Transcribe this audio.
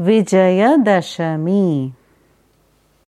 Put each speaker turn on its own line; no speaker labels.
Vijayadashami.